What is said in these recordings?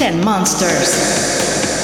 And Monsters.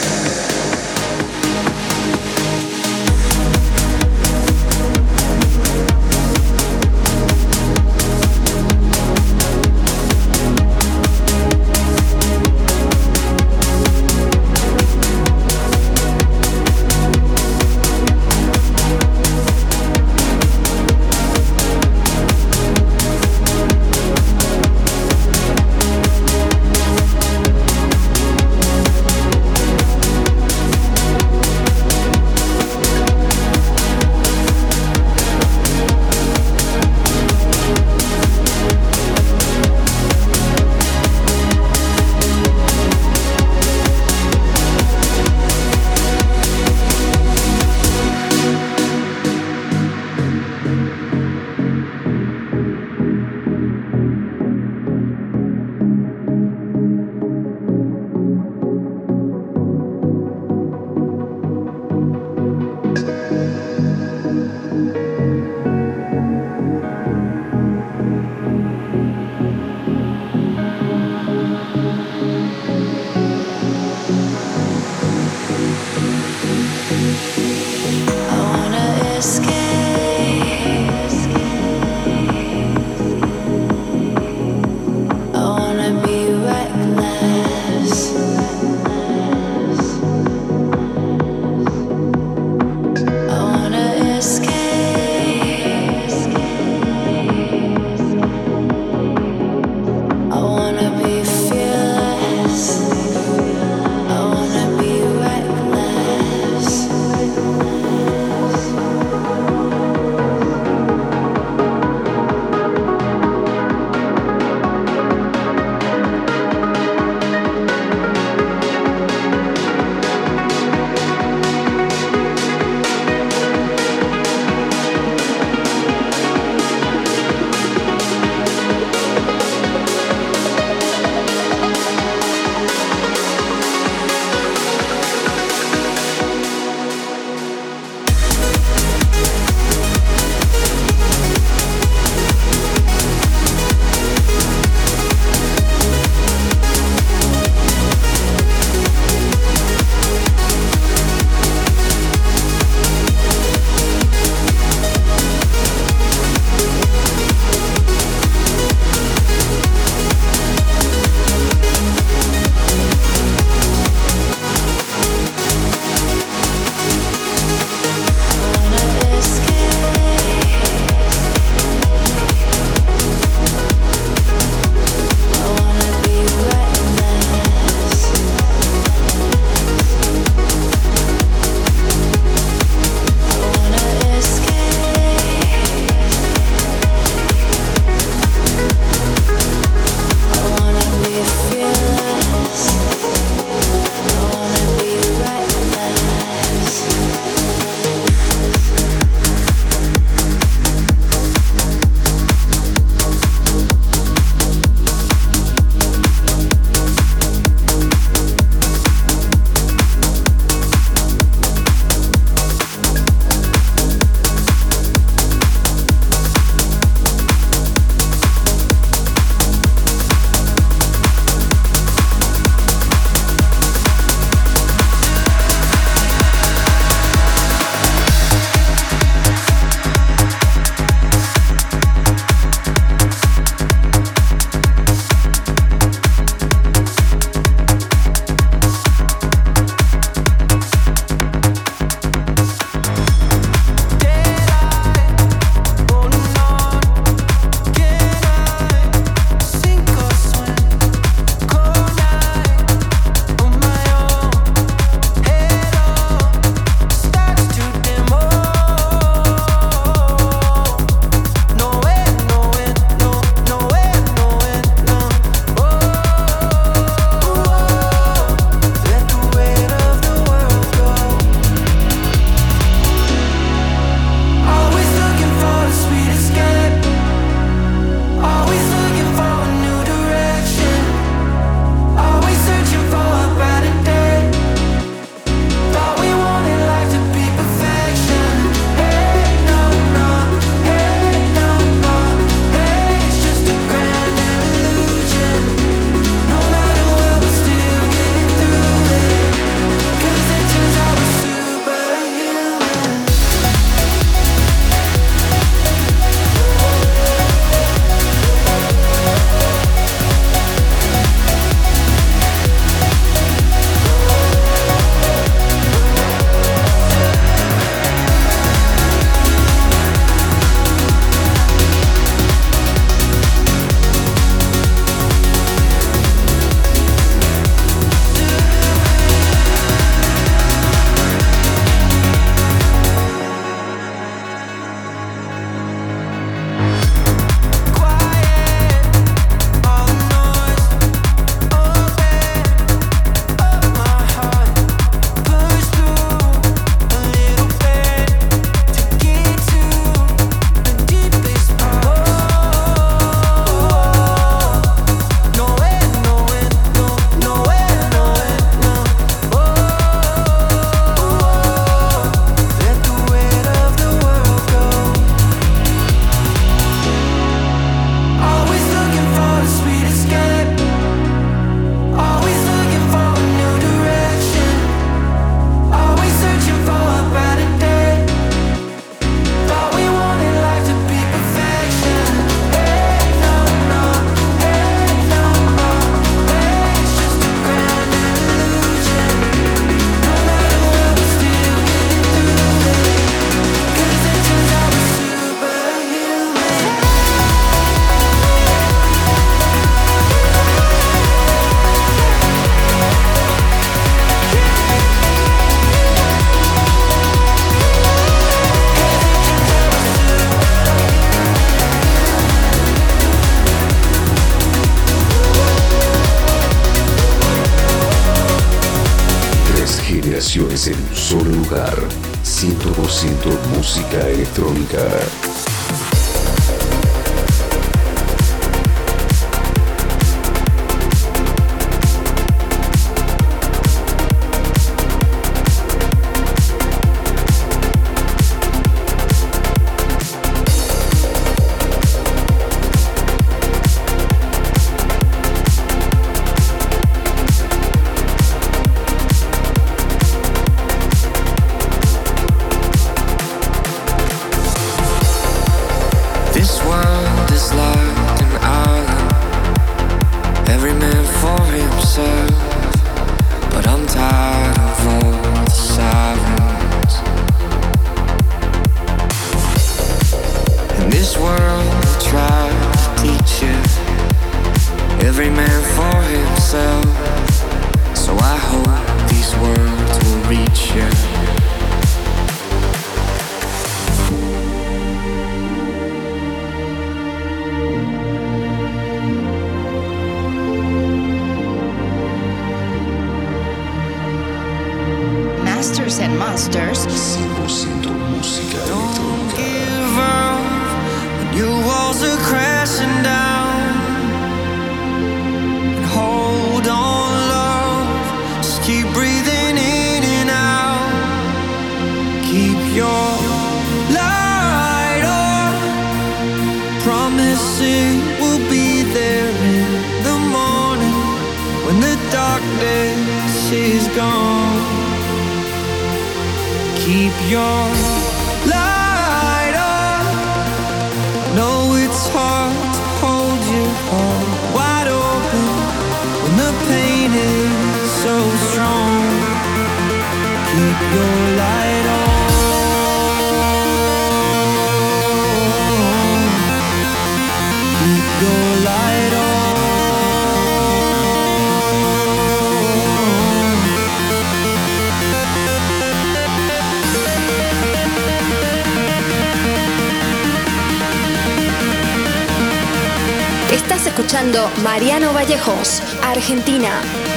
Mariano Vallejos, Argentina.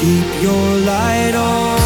Keep your light on.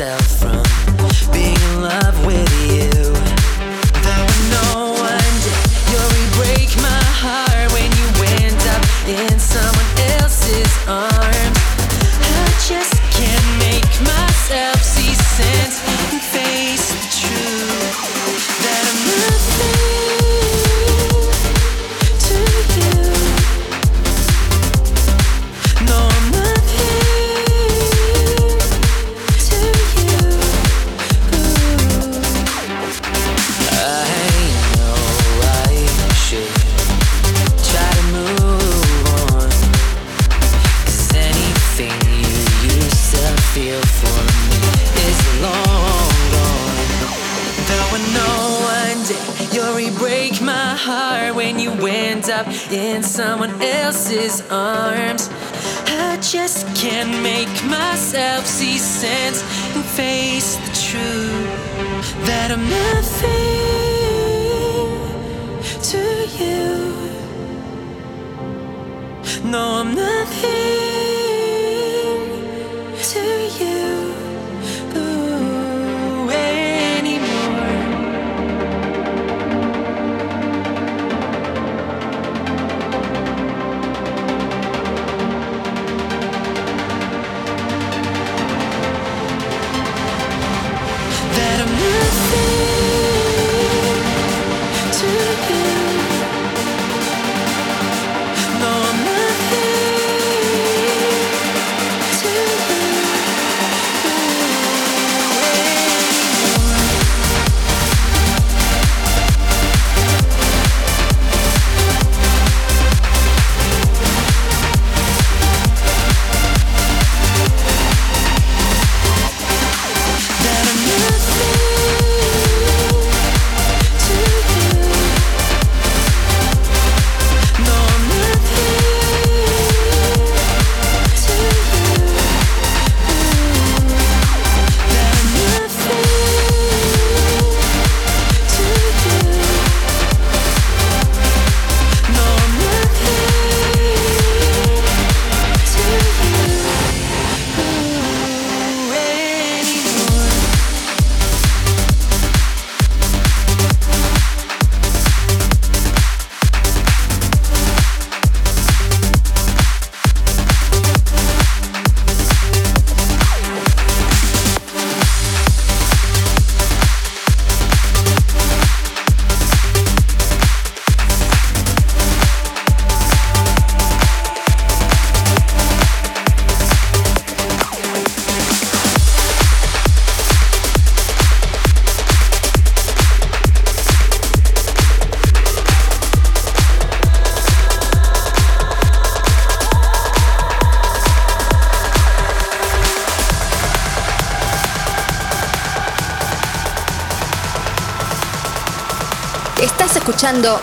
myself.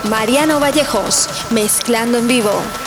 Mariano Vallejos, mezclando en vivo.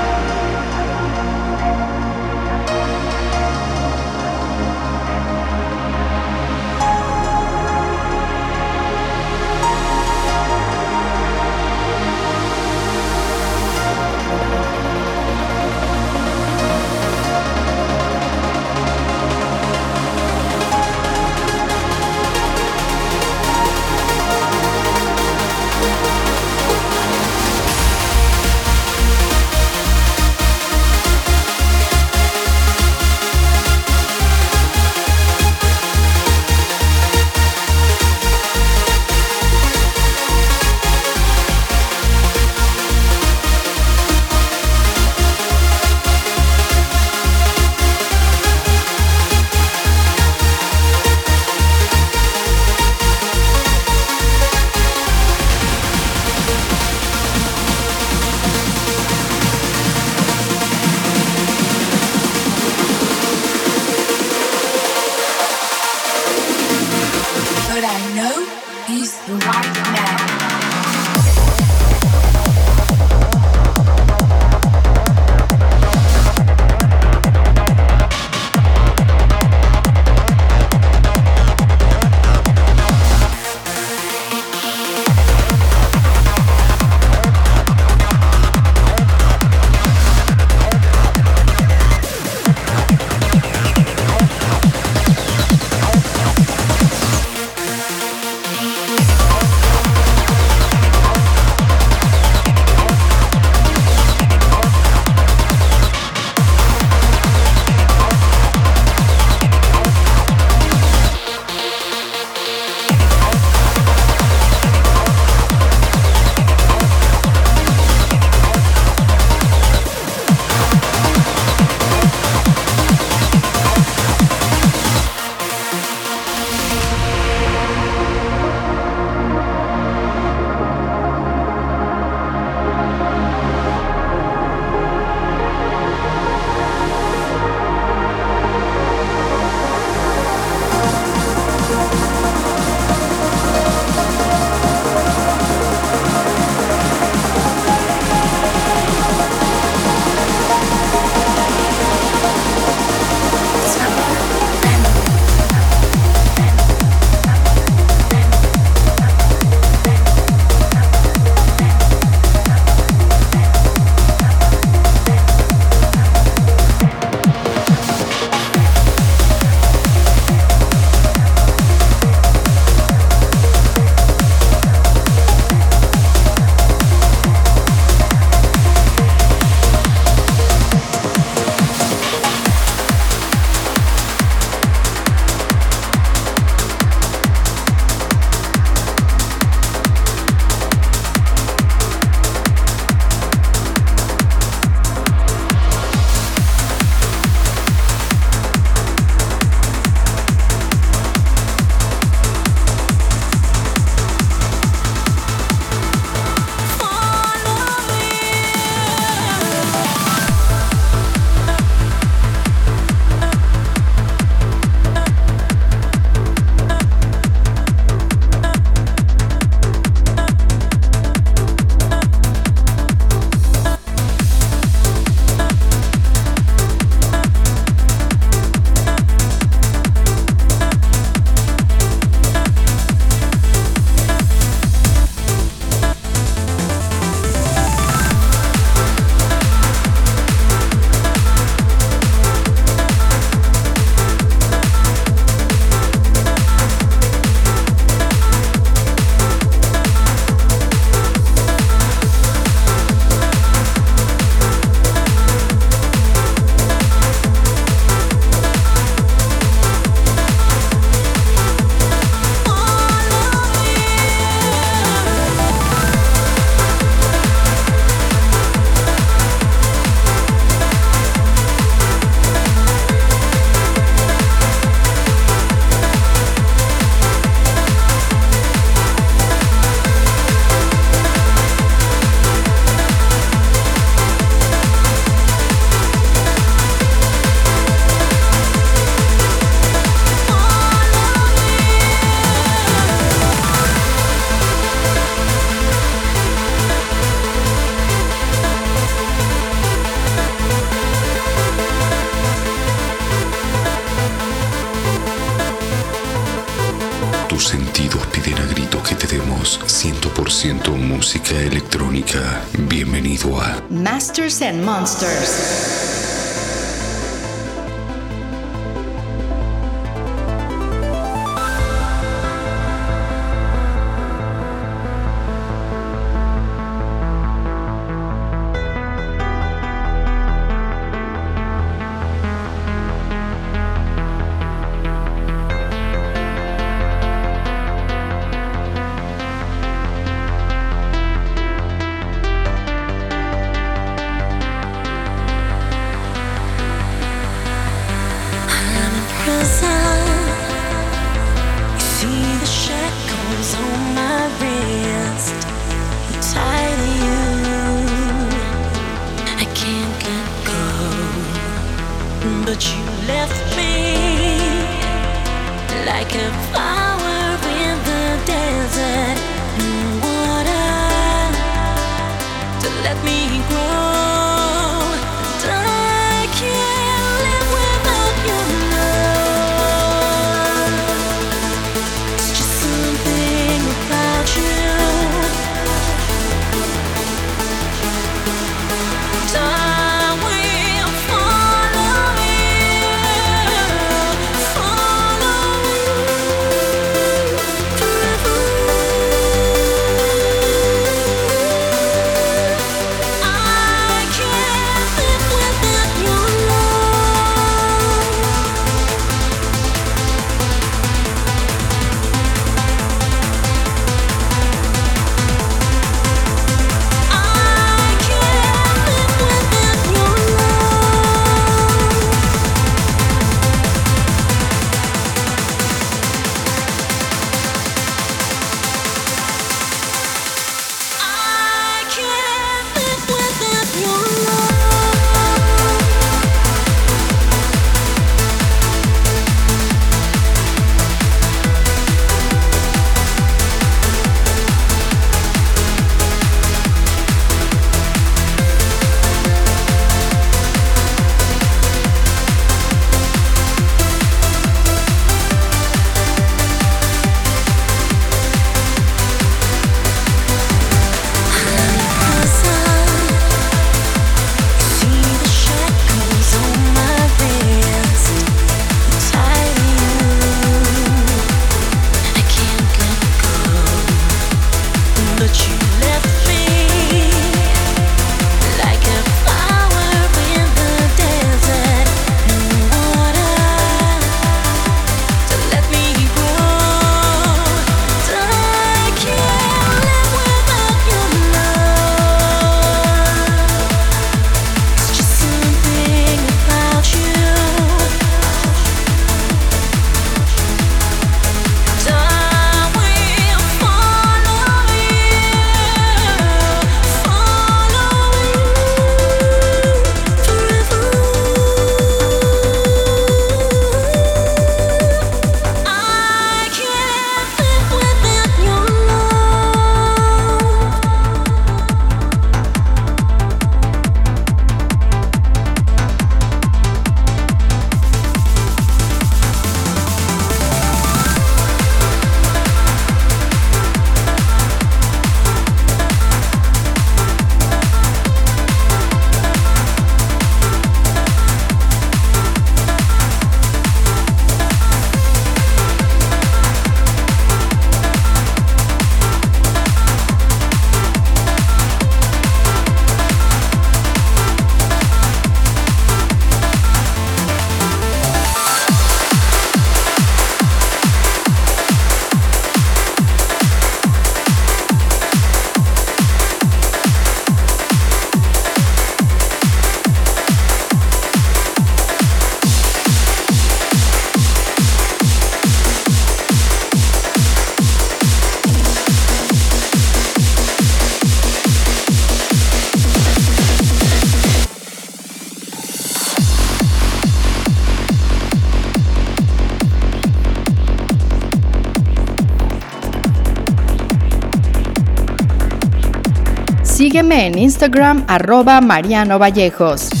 Sígueme en Instagram arroba Mariano Vallejos.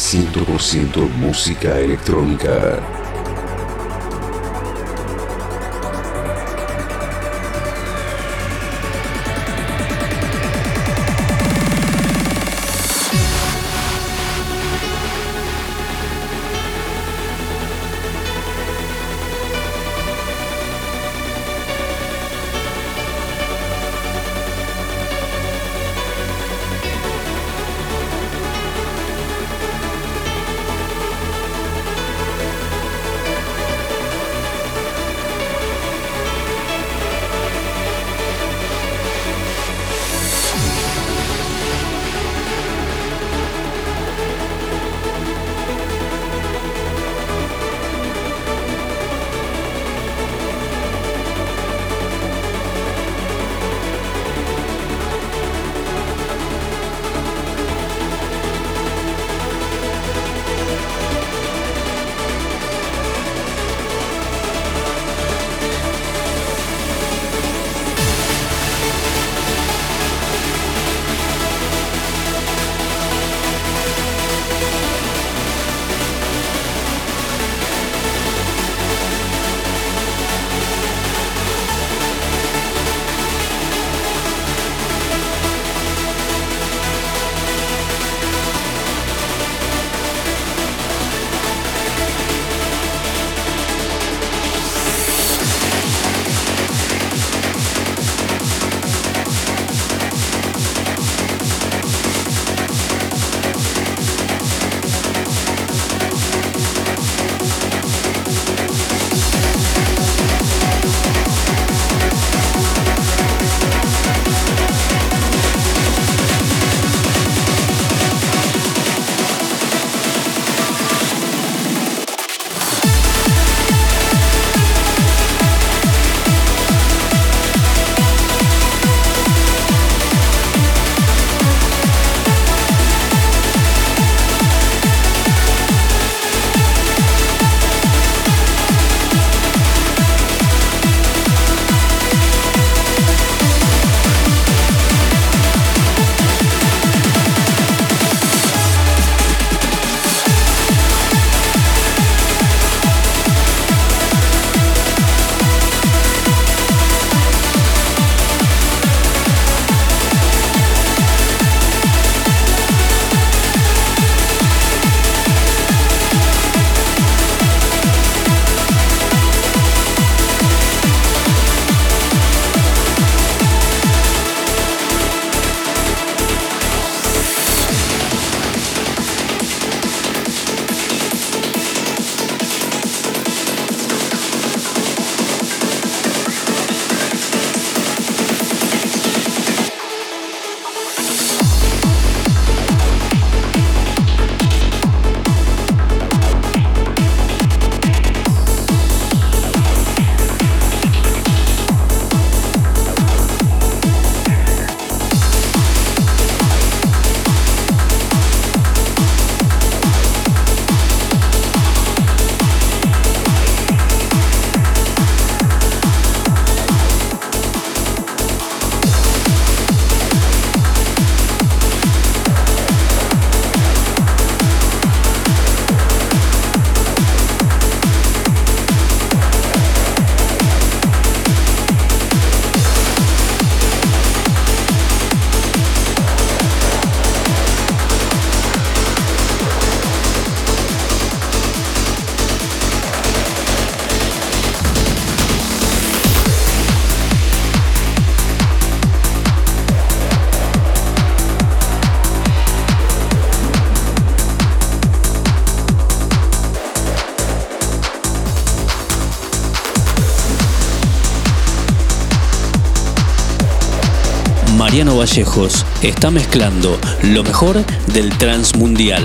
100% música electrónica. Vallejos está mezclando lo mejor del Transmundial.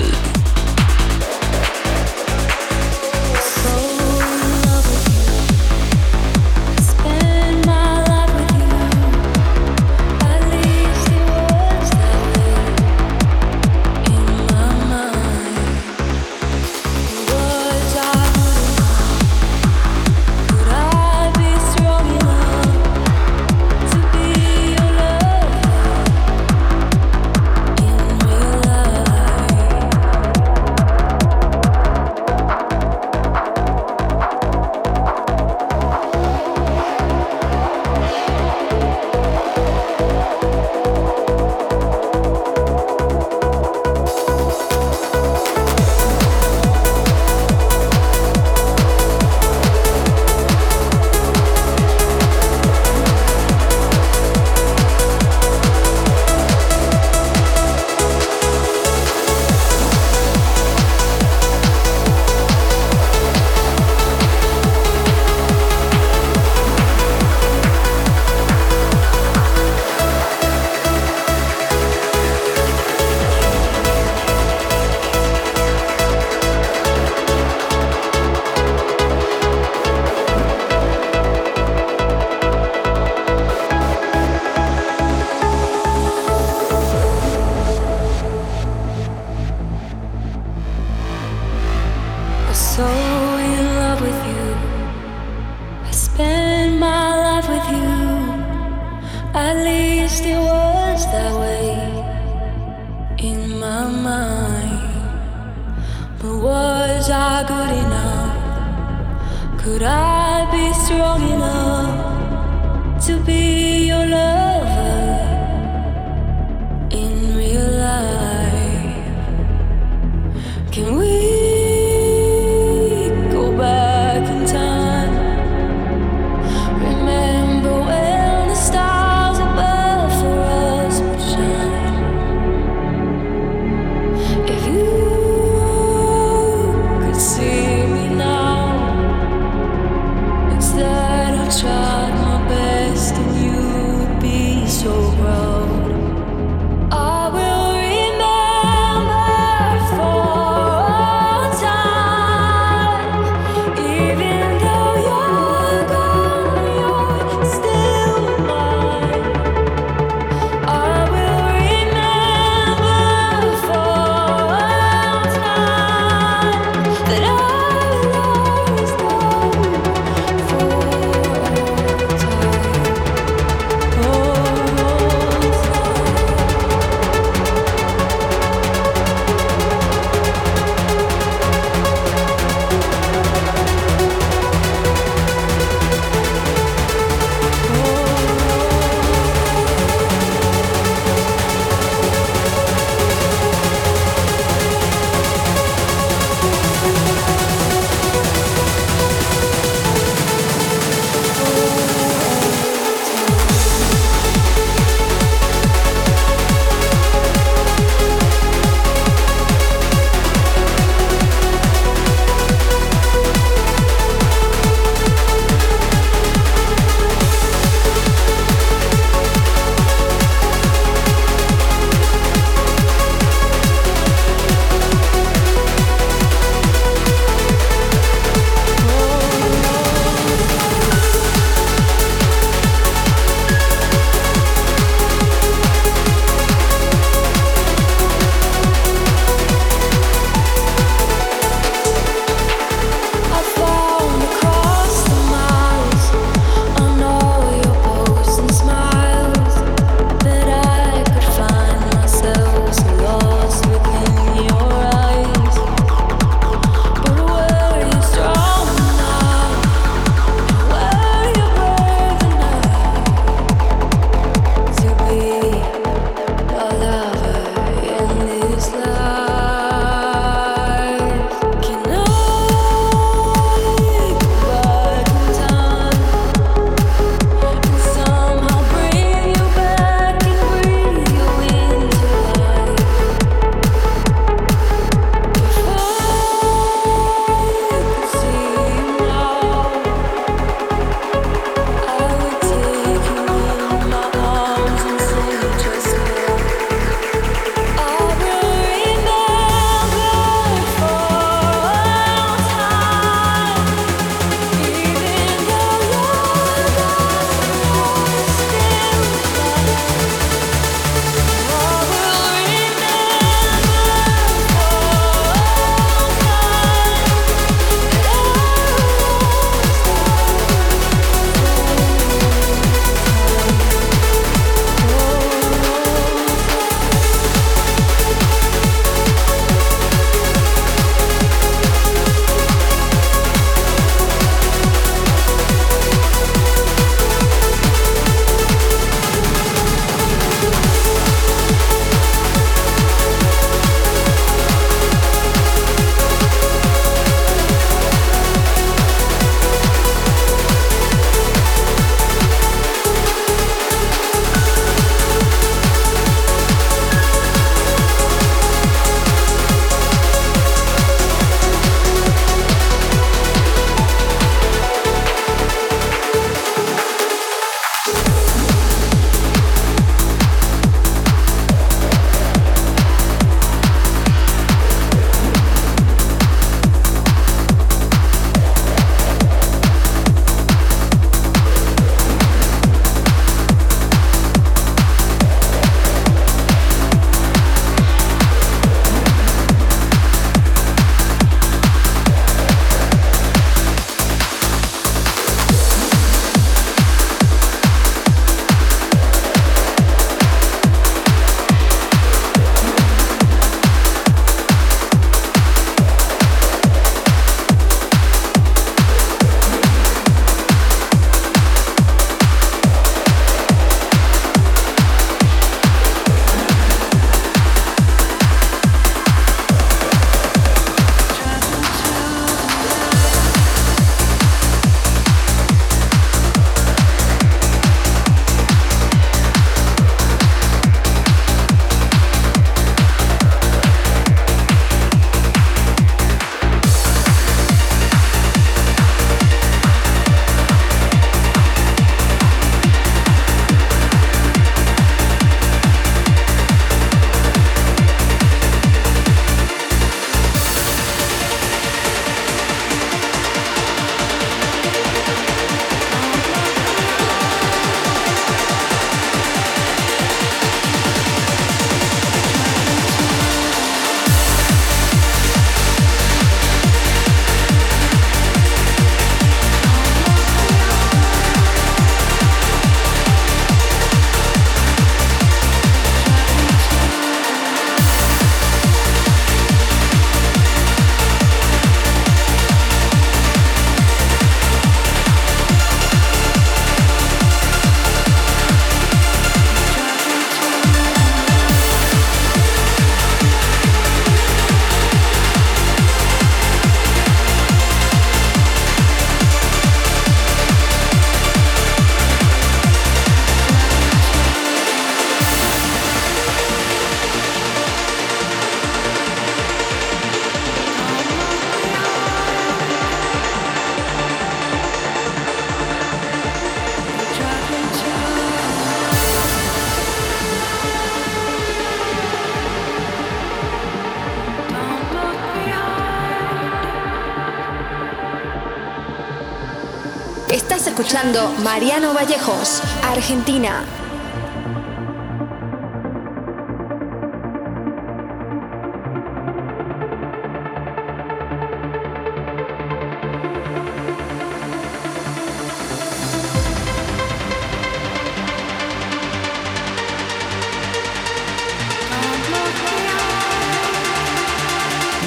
Escuchando Mariano Vallejos, Argentina.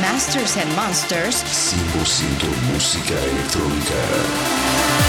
Masters and Monsters 100% música electrónica.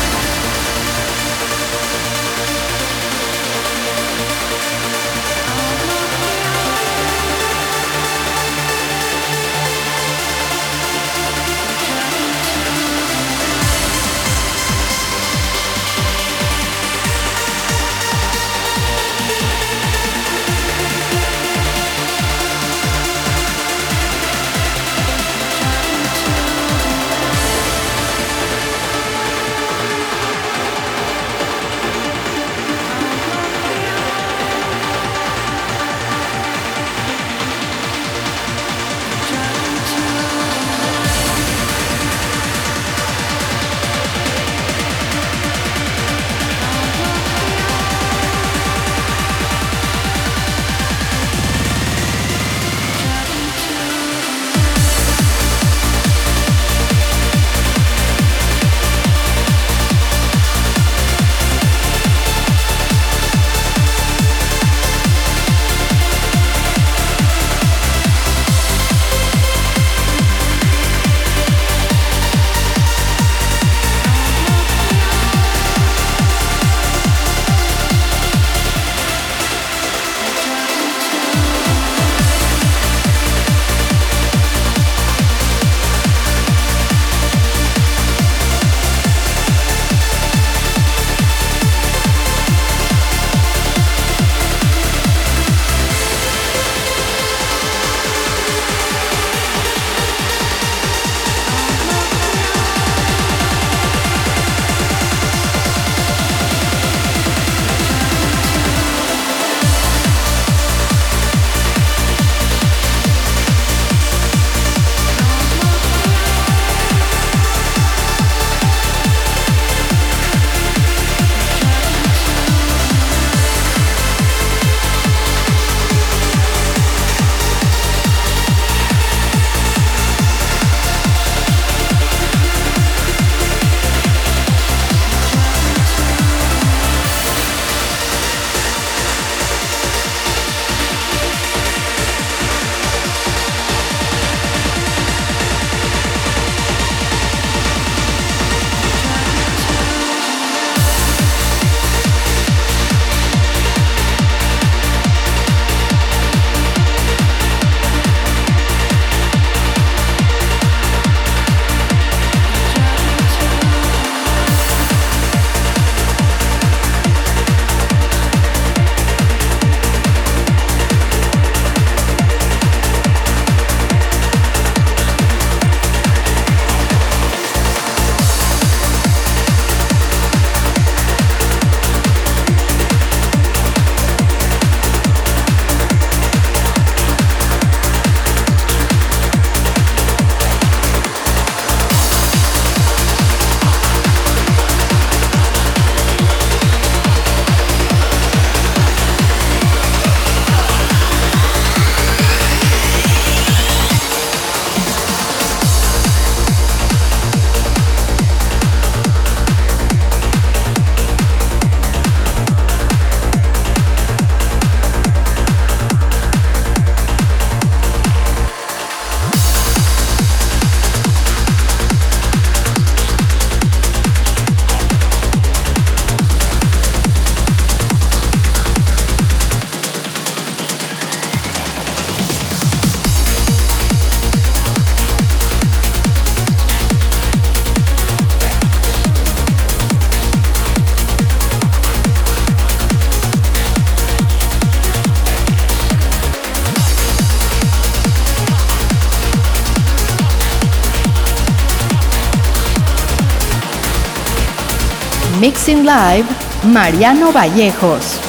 Mixing Live, Mariano Vallejos.